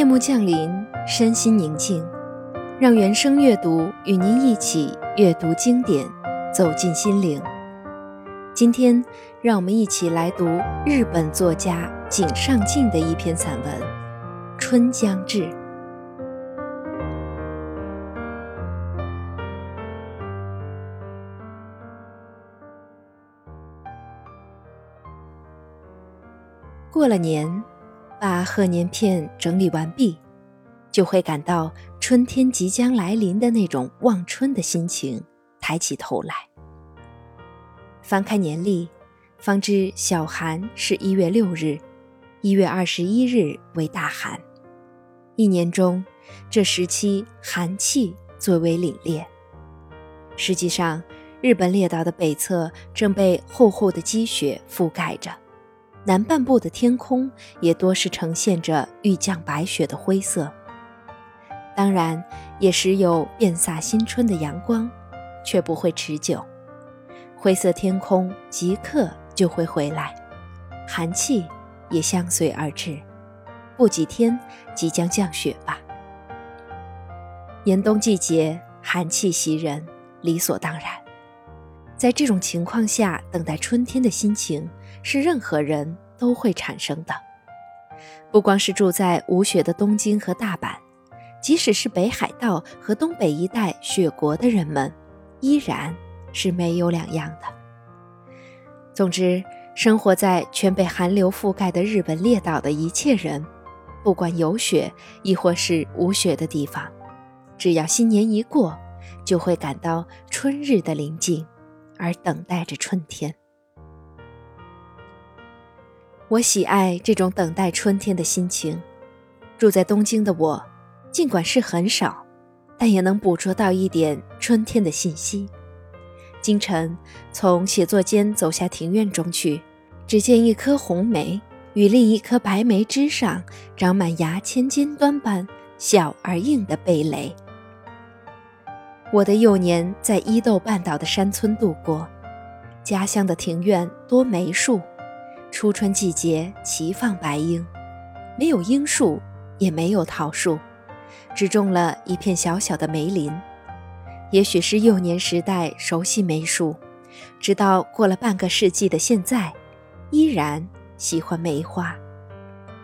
夜幕降临，身心宁静，让原声阅读与您一起阅读经典，走进心灵。今天，让我们一起来读日本作家井上靖的一篇散文《春将至》。过了年。把贺年片整理完毕，就会感到春天即将来临的那种望春的心情。抬起头来，翻开年历，方知小寒是一月六日，一月二十一日为大寒。一年中，这时期寒气最为凛冽。实际上，日本列岛的北侧正被厚厚的积雪覆盖着。南半部的天空也多是呈现着欲降白雪的灰色，当然也时有遍洒新春的阳光，却不会持久。灰色天空即刻就会回来，寒气也相随而至，不几天即将降雪吧。严冬季节，寒气袭人，理所当然。在这种情况下，等待春天的心情。是任何人都会产生的，不光是住在无雪的东京和大阪，即使是北海道和东北一带雪国的人们，依然是没有两样的。总之，生活在全被寒流覆盖的日本列岛的一切人，不管有雪亦或是无雪的地方，只要新年一过，就会感到春日的临近，而等待着春天。我喜爱这种等待春天的心情。住在东京的我，尽管是很少，但也能捕捉到一点春天的信息。清晨从写作间走下庭院中去，只见一颗红梅与另一颗白梅枝上长满牙签尖端般小而硬的蓓蕾。我的幼年在伊豆半岛的山村度过，家乡的庭院多梅树。初春季节齐放白樱，没有樱树，也没有桃树，只种了一片小小的梅林。也许是幼年时代熟悉梅树，直到过了半个世纪的现在，依然喜欢梅花。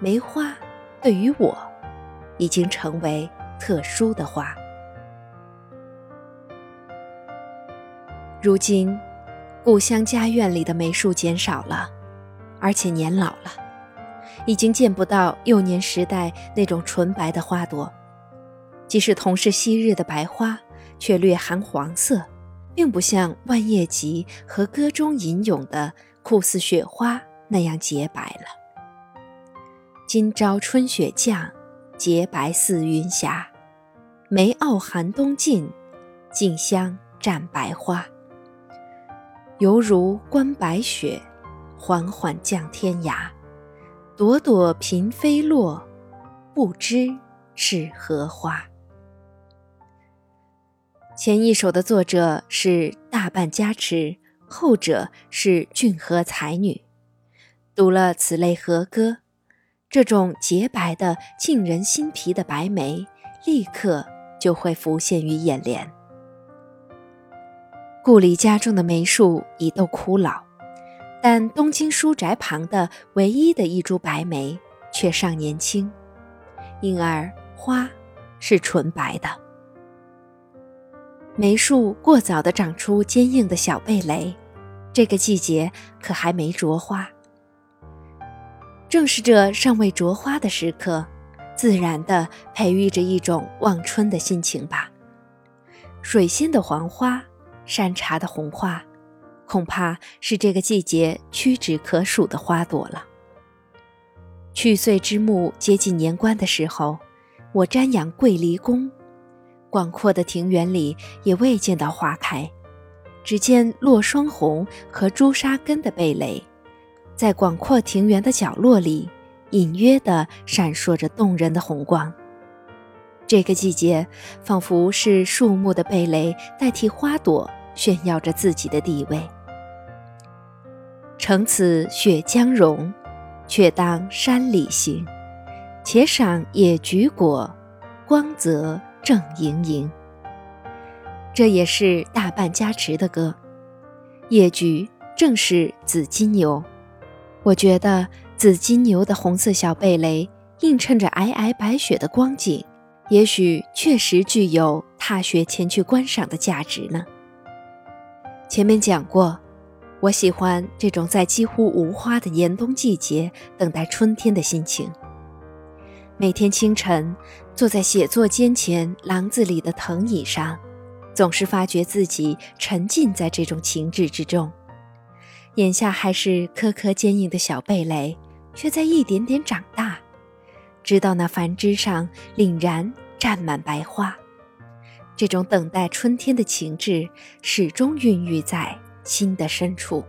梅花对于我，已经成为特殊的花。如今，故乡家院里的梅树减少了。而且年老了，已经见不到幼年时代那种纯白的花朵。即使同是昔日的白花，却略含黄色，并不像万叶集和歌中吟咏的酷似雪花那样洁白了。今朝春雪降，洁白似云霞。梅傲寒冬尽，静香占白花。犹如观白雪。缓缓降天涯，朵朵嫔妃落，不知是何花。前一首的作者是大半家持，后者是俊和才女。读了此类和歌，这种洁白的沁人心脾的白梅，立刻就会浮现于眼帘。故里家中的梅树已都枯老。但东京书宅旁的唯一的一株白梅却尚年轻，因而花是纯白的。梅树过早地长出坚硬的小蓓蕾，这个季节可还没着花。正是这尚未着花的时刻，自然地培育着一种望春的心情吧。水仙的黄花，山茶的红花。恐怕是这个季节屈指可数的花朵了。去岁之暮接近年关的时候，我瞻仰桂离宫，广阔的庭园里也未见到花开，只见落霜红和朱砂根的蓓蕾，在广阔庭园的角落里，隐约地闪烁着动人的红光。这个季节，仿佛是树木的蓓蕾代替花朵，炫耀着自己的地位。乘此雪将融，却当山里行。且赏野菊果，光泽正盈盈。这也是大半加持的歌。野菊正是紫金牛，我觉得紫金牛的红色小蓓蕾映衬着皑皑白雪的光景，也许确实具有踏雪前去观赏的价值呢。前面讲过，我喜欢这种在几乎无花的严冬季节等待春天的心情。每天清晨，坐在写作间前廊子里的藤椅上，总是发觉自己沉浸在这种情致之中。眼下还是颗颗坚硬的小蓓蕾，却在一点点长大，直到那繁枝上凛然绽满白花。这种等待春天的情致，始终孕育在心的深处。